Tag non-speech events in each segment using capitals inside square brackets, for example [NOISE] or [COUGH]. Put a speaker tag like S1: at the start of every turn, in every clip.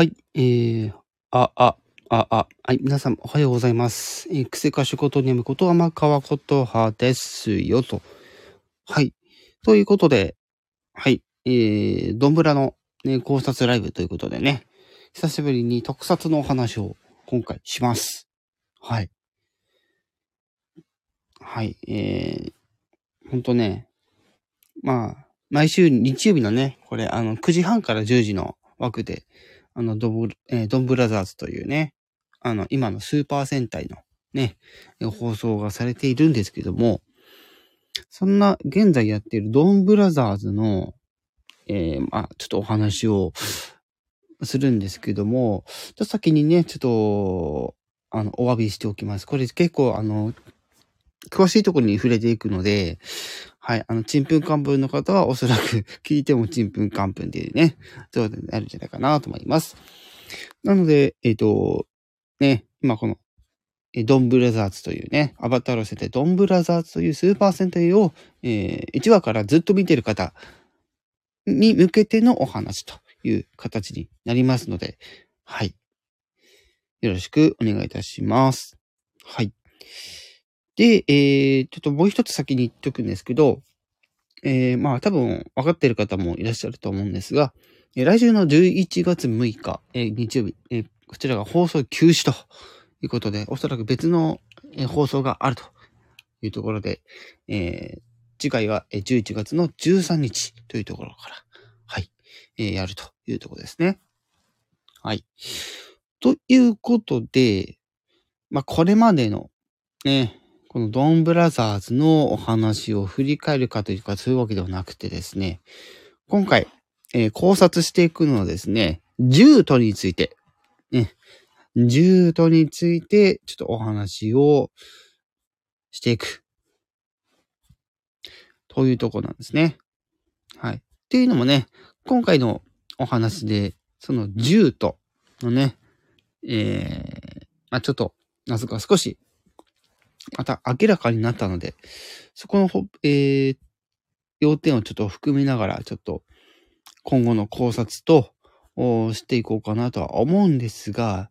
S1: はい、えー、あ、あ、あ、あ、はい、皆さんおはようございます。えー、クセカシュことにむこと天川ことはですよと。はい。ということで、はい、えー、どんぶらの、ね、考察ライブということでね、久しぶりに特撮のお話を今回します。はい。はい、えー、ほんとね、まあ、毎週日曜日のね、これ、あの、9時半から10時の枠で、あの、ドブ、えードンブラザーズというね、あの、今のスーパー戦隊のね、放送がされているんですけども、そんな現在やっているドンブラザーズの、えーまあ、ちょっとお話をするんですけども、ちょっと先にね、ちょっと、あの、お詫びしておきます。これ結構、あの、詳しいところに触れていくので、はい、あの、ちんぷんかんぷんの方はおそらく [LAUGHS] 聞いてもちんぷんかんぷんでね、そうになるんじゃないかなと思います。なので、えっ、と、ね、今この、ドンブラザーズというね、アバターを捨てドンブラザーズというスーパー戦隊を、えー1話からずっと見てる方に向けてのお話という形になりますので、はい。よろしくお願いいたします。はい。で、えー、ちょっともう一つ先に言っとくんですけど、えー、まあ多分分かってる方もいらっしゃると思うんですが、えー来週の11月6日、えー日曜日、えーこちらが放送休止ということで、おそらく別の、え放送があるというところで、えー次回は11月の13日というところから、はい、えーやるというところですね。はい。ということで、まあこれまでの、ね、このドンブラザーズのお話を振り返るかというか、そういうわけではなくてですね、今回、えー考察していくのはですね、ジュートについて、ね、ジュートについて、ちょっとお話をしていく。というところなんですね。はい。っていうのもね、今回のお話で、そのジュートのね、えー、まあちょっと、謎が少しまた明らかになったので、そこのほ、えー、要点をちょっと含めながら、ちょっと今後の考察と、おしていこうかなとは思うんですが、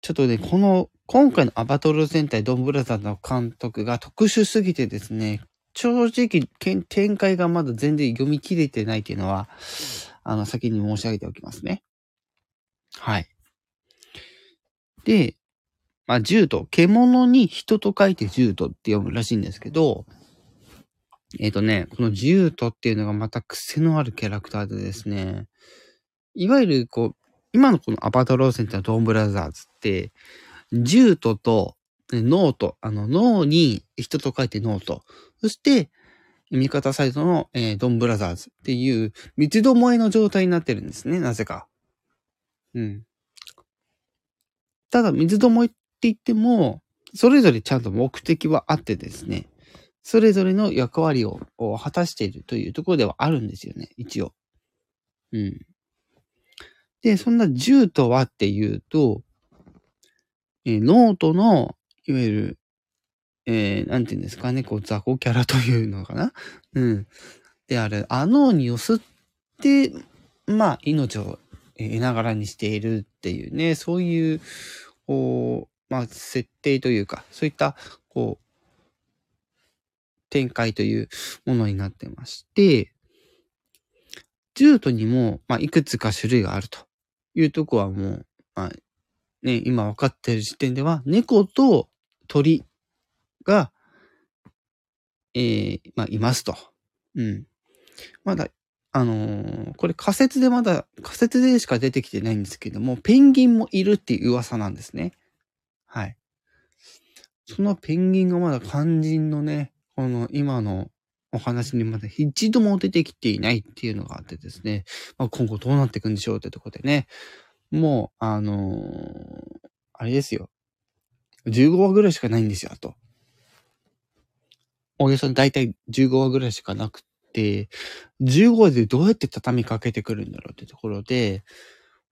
S1: ちょっとね、この、今回のアバトル戦隊ドンブラザーの監督が特殊すぎてですね、正直、展開がまだ全然読み切れてないっていうのは、あの、先に申し上げておきますね。はい。で、まあ、獣人、獣に人と書いて獣人って読むらしいんですけど、えっ、とね、この獣人っていうのがまた癖のあるキャラクターでですね、いわゆるこう、今のこのアバタローセンタードンブラザーズって、獣とと、ノート、あの、脳に人と書いてノート、そして、味方サイドの、えードンブラザーズっていう三つどもえの状態になってるんですね、なぜか。うん。ただ、水どもえっって言っても、それぞれちゃんと目的はあってですね、それぞれの役割を果たしているというところではあるんですよね、一応。うん。で、そんな銃とはっていうと、えーノートの、いわゆる、えー、なんていうんですかね、こう、雑魚キャラというのかな？うん。である、あのにを吸って、まあ、命を得ながらにしているっていうね、そういう、こう、まあ、設定というか、そういった、こう、展開というものになってまして、ジュートにも、まあ、いくつか種類があるというとこはもう、まあ、ね、今分かっている時点では、猫と鳥が、えー、まあ、いますと。うん。まだ、あのーこれ仮説でまだ、仮説でしか出てきてないんですけども、ペンギンもいるっていう噂なんですね。そのペンギンがまだ肝心のね、この今のお話にまだ一度も出てきていないっていうのがあってですね、まあ、今後どうなっていくんでしょうってとこでね、もう、あのーあれですよ。15話ぐらいしかないんですよ、あと。およそ大体15話ぐらいしかなくて、15話でどうやって畳みかけてくるんだろうってところで、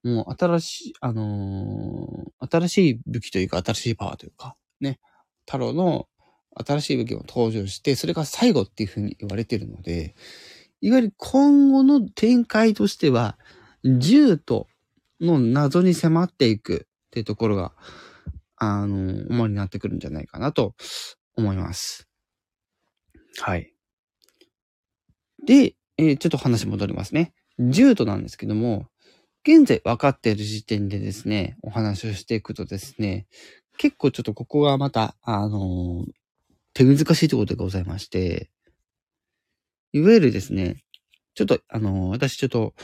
S1: もう新しい、あのー新しい武器というか新しいパワーというか、ね、太郎の新しい武器も登場して、それが最後っていうふうに言われてるので、いわゆる今後の展開としては、銃との謎に迫っていくっていうところが、あの、主になってくるんじゃないかなと思います。はい。で、えー、ちょっと話戻りますね。10度なんですけども、現在分かっている時点でですね、お話をしていくとですね、結構ちょっとここがまた、あのー、手難しいところでございまして、いわゆるですね、ちょっと、あのー、私ちょっと、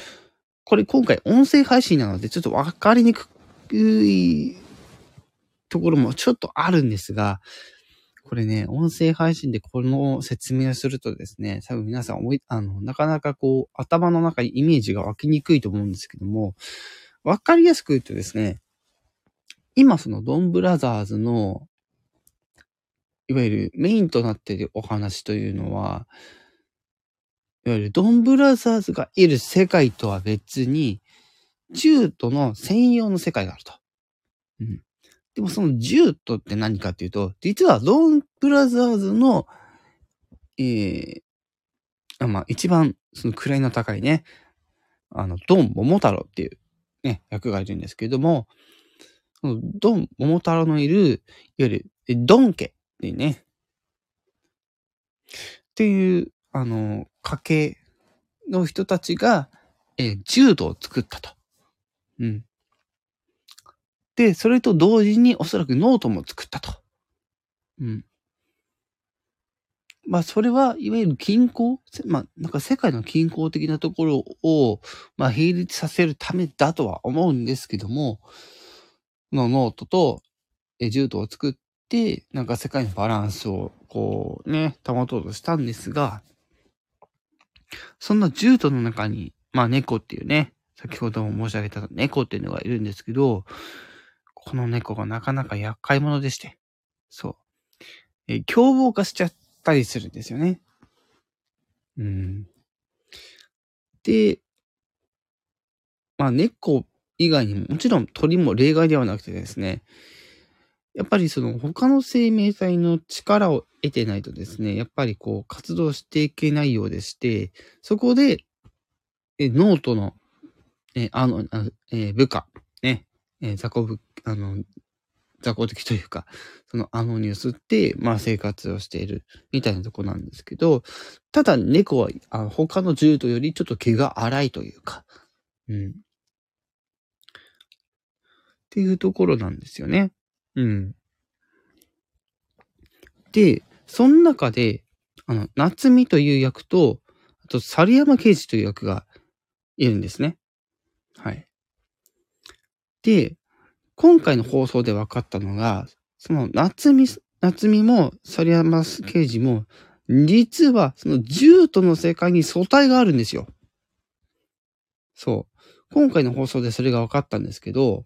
S1: これ今回音声配信なのでちょっと分かりにくいところもちょっとあるんですが、これね、音声配信でこの説明をするとですね、多分皆さん思い、あの、なかなかこう、頭の中にイメージが湧きにくいと思うんですけども、わかりやすく言うとですね、今そのドンブラザーズの、いわゆるメインとなっているお話というのは、いわゆるドンブラザーズがいる世界とは別に、ジュートの専用の世界があると。うん。でもそのジュートって何かっていうと、実はドンブラザーズの、えー、まあ一番その位の高いね、あの、ドン桃太郎っていうね、役がいるんですけれども、ドン桃太郎のいる、いわゆるドン家っていうね、っていう、あの、家系の人たちが、え、獣人を作ったと。うん。で、それと同時におそらく脳人も作ったと。うん。まあ、それは、いわゆる均衡まあ、なんか世界の均衡的なところを、まあ、並立させるためだとは思うんですけども、のノートと、え、ジュートを作って、なんか世界のバランスを、こうね、保とうとしたんですが、そんなジュートの中に、まあ猫っていうね、先ほども申し上げた猫っていうのがいるんですけど、この猫がなかなか厄介者でして、そう。え凶暴化しちゃったりするんですよね。うん。で、まあ猫以外にも、もちろん鳥も例外ではなくてですね、やっぱりその他の生命体の力を得てないとですね、やっぱりこう活動していけないようでして、そこで、えノートの、えあの、え部下、ね、え雑魚部、あの、雑魚的というか、そのアノニュースって、まあ生活をしているみたいなとこなんですけど、ただ猫はあ他の獣人よりちょっと毛が荒いというか、うん。っていうところなんですよね。うん。で、その中で、あの、夏美という役と、あと、猿山刑事という役がいるんですね。はい。で、今回の放送で分かったのが、その夏美、夏美も猿山刑事も、実はその獣との世界に素体があるんですよ。そう。今回の放送でそれが分かったんですけど、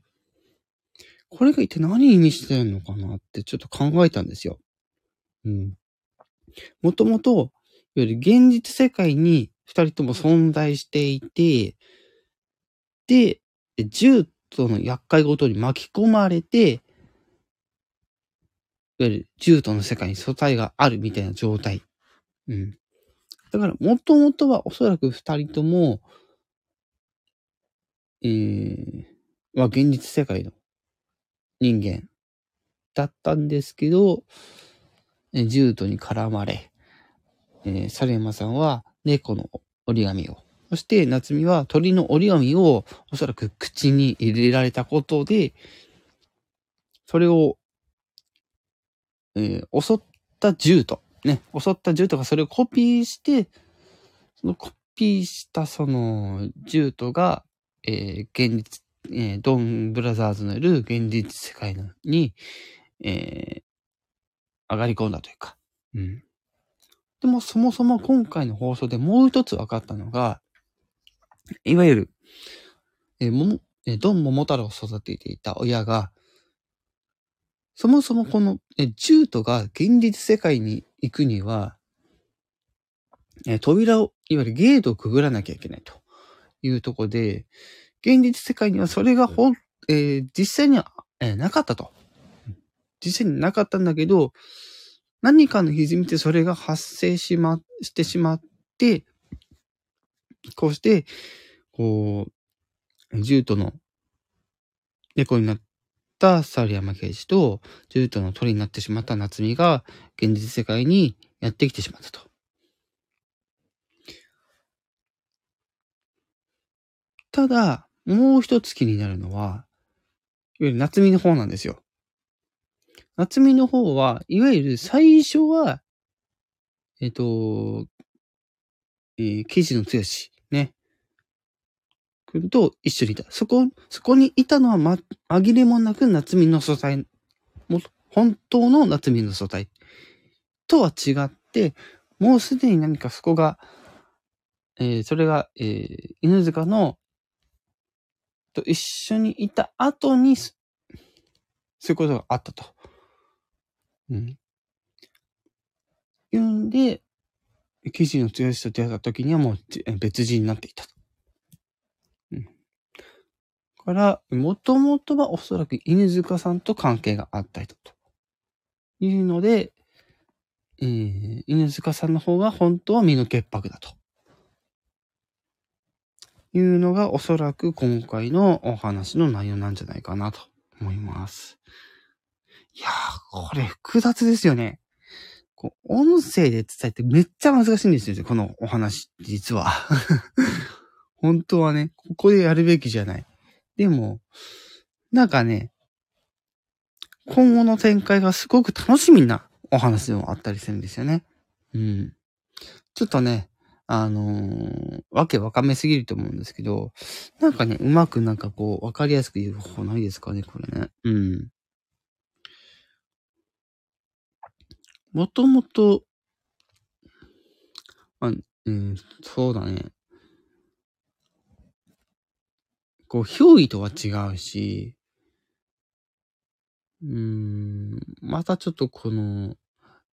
S1: これが一体何意味してんのかなってちょっと考えたんですよ。うん。もともと、いわゆる現実世界に二人とも存在していて、で、銃との厄介ごとに巻き込まれて、いわゆる銃との世界に素体があるみたいな状態。うん。だから、もともとはおそらく二人とも、えー、まあ現実世界の人間だったんですけど、ジュートに絡まれ、えー、サレマさんは猫の折り紙を、そして夏美は鳥の折り紙をおそらく口に入れられたことで、それを、えー、襲ったジュート、ね、襲ったジュートがそれをコピーして、そのコピーしたそのジュートが、えー、現実えー、ドンブラザーズのいる現実世界に、えー、上がり込んだというか。うん。でもそもそも今回の放送でもう一つ分かったのが、いわゆる、えー、もえドン桃太郎を育てていた親が、そもそもこの、えジュートが現実世界に行くには、え扉を、いわゆるゲートをくぐらなきゃいけないというとこで、現実世界にはそれがほん、えー、実際には、えー、なかったと。実際になかったんだけど、何かの歪みでそれが発生しま、してしまって、こうして、こう、ジュートの猫になった猿山刑事と、獣人の鳥になってしまった夏美が、現実世界にやってきてしまったと。ただ、もう一つ気になるのは、いわゆる夏美の方なんですよ。夏美の方は、いわゆる最初は、えっ、と、えー、記事の強し、ね。くんと一緒にいた。そこ、そこにいたのはま、紛れもなく夏美の素材、も本当の夏美の素材とは違って、もうすでに何かそこが、えー、それが、えー、犬塚の、と一緒にいた後に、そういうことがあったと。うん。いうんで、記事の強しと出会った時にはもう別人になっていたと。うん。から、もともとはおそらく犬塚さんと関係があった人と。いうので、えー、犬塚さんの方が本当は身の潔白だと。いうのがおそらく今回のお話の内容なんじゃないかなと思います。いやー、これ複雑ですよね。こう音声で伝えてめっちゃ難しいんですよ、このお話、実は。[LAUGHS] 本当はね、ここでやるべきじゃない。でも、なんかね、今後の展開がすごく楽しみなお話でもあったりするんですよね。うん。ちょっとね、あのー、わけわかめすぎると思うんですけど、なんかね、うまくなんかこう、わかりやすく言う方法ないですかね、これね。うん。もともと、あ、うん、そうだね。こう、憑依とは違うし、うーん、またちょっとこの、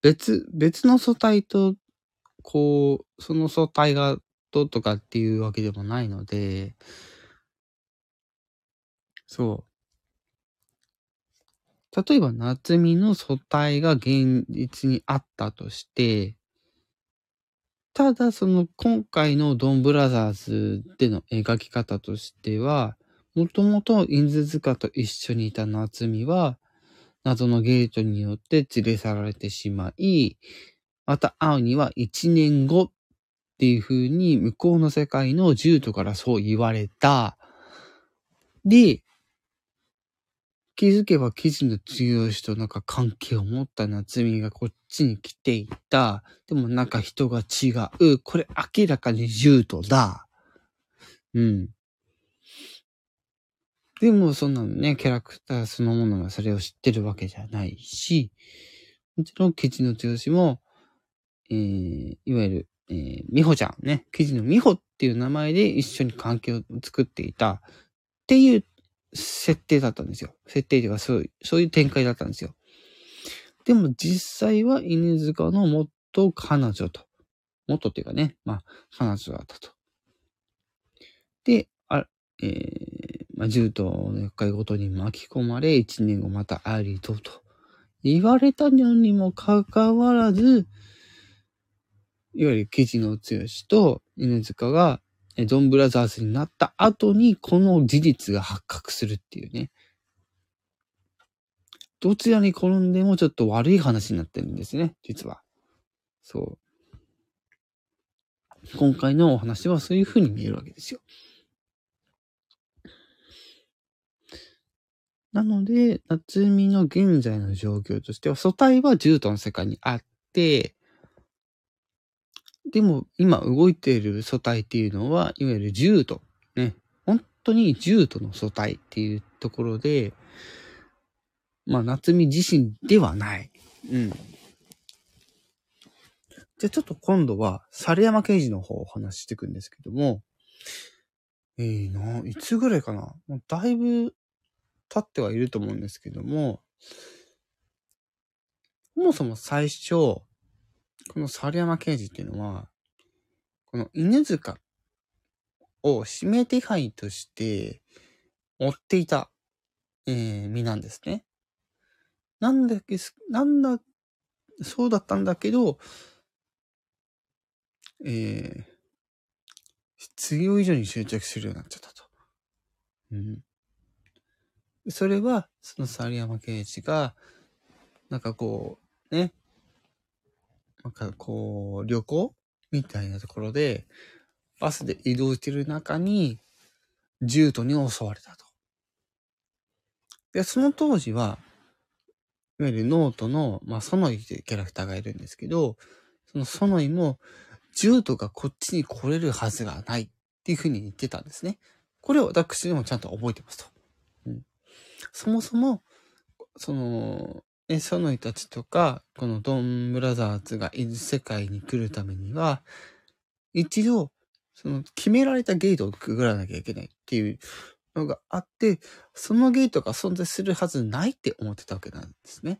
S1: 別、別の素体と、こう、その素体がどうとかっていうわけでもないので、そう。例えば夏美の素体が現実にあったとして、ただその今回のドンブラザーズでの描き方としては、もともとインズ塚と一緒にいた夏美は、謎のゲートによって連れ去られてしまい、また会うには一年後っていう風に向こうの世界の獣人からそう言われた。で、気づけば記事の強しとなんか関係を持った夏美がこっちに来ていた。でもなんか人が違う。これ明らかに獣人だ。うん。でもそんなのね、キャラクターそのものがそれを知ってるわけじゃないし、もちろん、記事の強しも、えー、いわゆる、えー、美穂ちゃんね、記事の美穂っていう名前で一緒に関係を作っていたっていう設定だったんですよ。設定ではそういう、そういう展開だったんですよ。でも実際は犬塚の元彼女と。元っていうかね、まあ、彼女だったと。で、あ、えー、まあ、銃との厄介ごとに巻き込まれ、一年後またありとと。言われたのにもかかわらず、いわゆる記事の強しと犬塚がドンブラザーズになった後にこの事実が発覚するっていうね。どちらに転んでもちょっと悪い話になってるんですね、実は。そう。今回のお話はそういう風に見えるわけですよ。なので、夏美の現在の状況としては、素体は獣人の世界にあって、でも、今動いている素体っていうのは、いわゆる重度。ね。本当に重度の素体っていうところで、まあ、夏美自身ではない。うん。じゃあちょっと今度は、猿山刑事の方をお話ししていくんですけども、えー、な、いつぐらいかな？もうだいぶ経ってはいると思うんですけども、そもそも最初、この猿山刑事っていうのは、この犬塚を指名手配として追っていた、えー、身なんですね。なんだけ、なんだ、そうだったんだけど、えー、必要以上に執着するようになっちゃったと。うん。それは、その猿山圭一が、なんかこう、ね、なんかこう、旅行みたいなところで、バスで移動してる中に、ジュートに襲われたと。で、その当時は、いわゆる脳人の、まあ、ソノイというキャラクターがいるんですけど、そのソノイも、ジュートがこっちに来れるはずがないっていうふうに言ってたんですね。これを私でもちゃんと覚えてますと。うん、そもそも、その、え、ソノイたちとか、このドンブラザーズがいる世界に来るためには、一度、その決められたゲートをくぐらなきゃいけないっていうのがあって、そのゲートが存在するはずないって思ってたわけなんですね。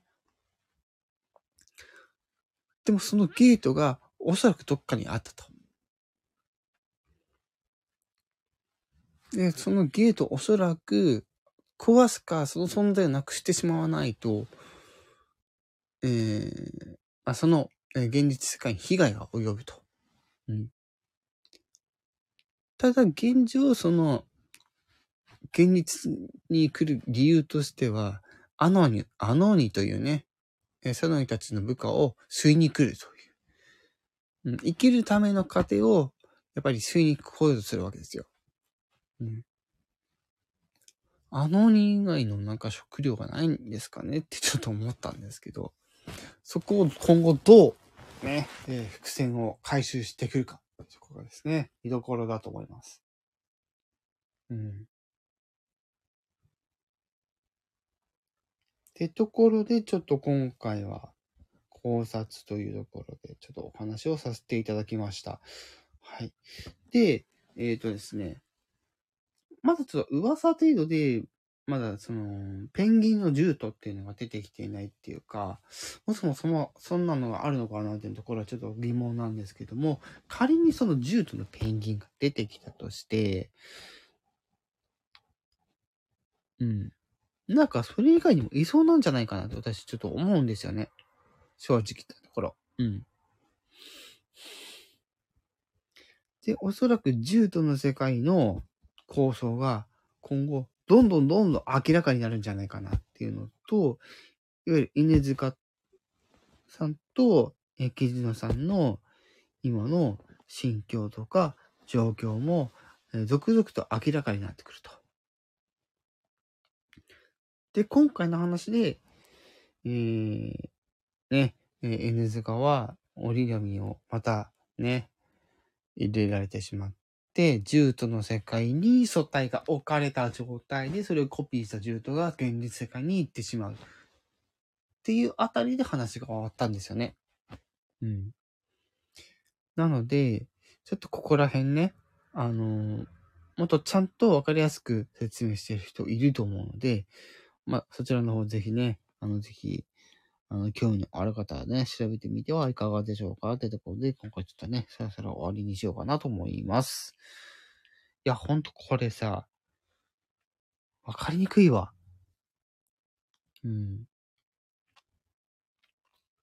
S1: でもそのゲートがおそらくどっかにあったと。で、そのゲートおそらく壊すか、その存在をなくしてしまわないと、えー、あその、え、現実世界に被害が及ぶと。うん。ただ現状、その、現実に来る理由としては、アノーニ、アノーニというね、えサノイたちの部下を吸いに来るという。うん、生きるための糧を、やっぱり吸いに来ようとするわけですよ。うん。あのに以外のなんか食料がないんですかねってちょっと思ったんですけど、そこを今後どうね、えー、伏線を回収してくるか、そこがですね、見どころだと思います。うん。ってところで、ちょっと今回は考察というところで、ちょっとお話をさせていただきました。はい。で、えっ、ー、とですね、まだちょっと噂程度で、まだその、ペンギンのジュートっていうのが出てきていないっていうか、もそもそもそんなのがあるのかなっていうところはちょっと疑問なんですけども、仮にそのジュートのペンギンが出てきたとして、うん。なんかそれ以外にもいそうなんじゃないかなって私ちょっと思うんですよね。正直言ったところ。うん。で、おそらくジュートの世界の構想が今後、どんどんどんどん明らかになるんじゃないかなっていうのと、いわゆる犬塚さんと、え、木島さんの今の心境とか状況も、え続々と明らかになってくると。で、今回の話で、えー、ね、えー、N 塚は折り紙をまたね、入れられてしまっ、ジュートの世界に素体が置かれた状態で、それをコピーしたジュートが現実世界に行ってしまう。っていうあたりで話が終わったんですよね。うん。なので、ちょっとここら辺ね、あのー、もっとちゃんとわかりやすく説明してる人いると思うので、まあ、そちらの方ぜひね、あの、ぜひ、あの、興味のある方はね、調べてみてはいかがでしょうかってところで、今回ちょっとね、そろそろ終わりにしようかなと思います。いや、ほんとこれさ、わかりにくいわ。うん。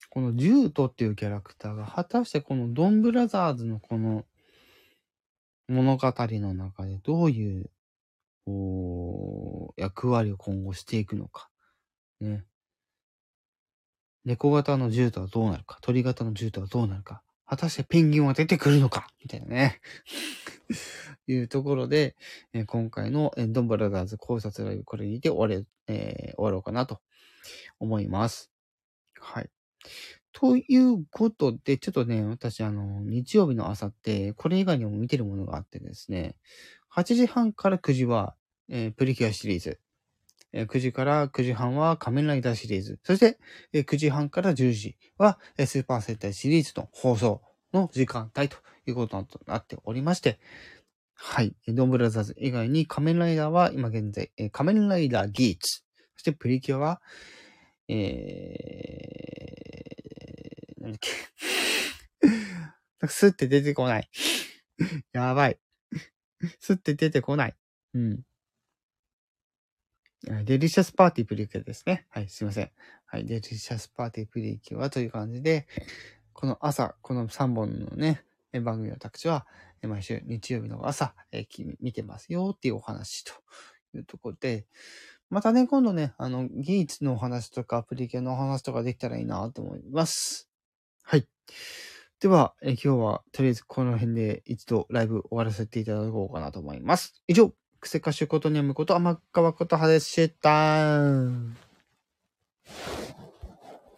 S1: このジュートっていうキャラクターが、果たしてこのドンブラザーズのこの物語の中でどういう、お役割を今後していくのか。ね。猫型の銃とはどうなるか、鳥型の銃とはどうなるか、果たしてペンギンは出てくるのか、みたいなね。[LAUGHS] いうところで、えー、今回の、ドンブラザーズ考察ライブこれにて終われ、えー、終わろうかなと思います。はい。ということで、ちょっとね、私、あの、日曜日の朝って、これ以外にも見てるものがあってですね、8時半から9時は、えー、プリキュアシリーズ。え9時から9時半は仮面ライダーシリーズ。そして、え9時半から10時は、スーパー戦隊シリーズの放送の時間帯ということとなっておりまして、はい。ドンブラザーズ以外に仮面ライダーは今現在、仮面ライダーギーツ。そしてプリキュアは、えー、なんだっけ。[LAUGHS] なんかスって出てこない。[LAUGHS] やばい。[LAUGHS] スって出てこない。うん。デリシャスパーティープリキュアですね。はい、すいません。はい、デリシャスパーティープリキュアはという感じで、この朝、この3本のね、番組を私は毎週日曜日の朝、えー、見てますよっていうお話というところで、またね、今度ね、あの、技術のお話とかアプリ系のお話とかできたらいいなと思います。はい。では、え今日はとりあえずこの辺で一度ライブ終わらせていただこうかなと思います。以上くせかしことにむこと甘かわことはでした。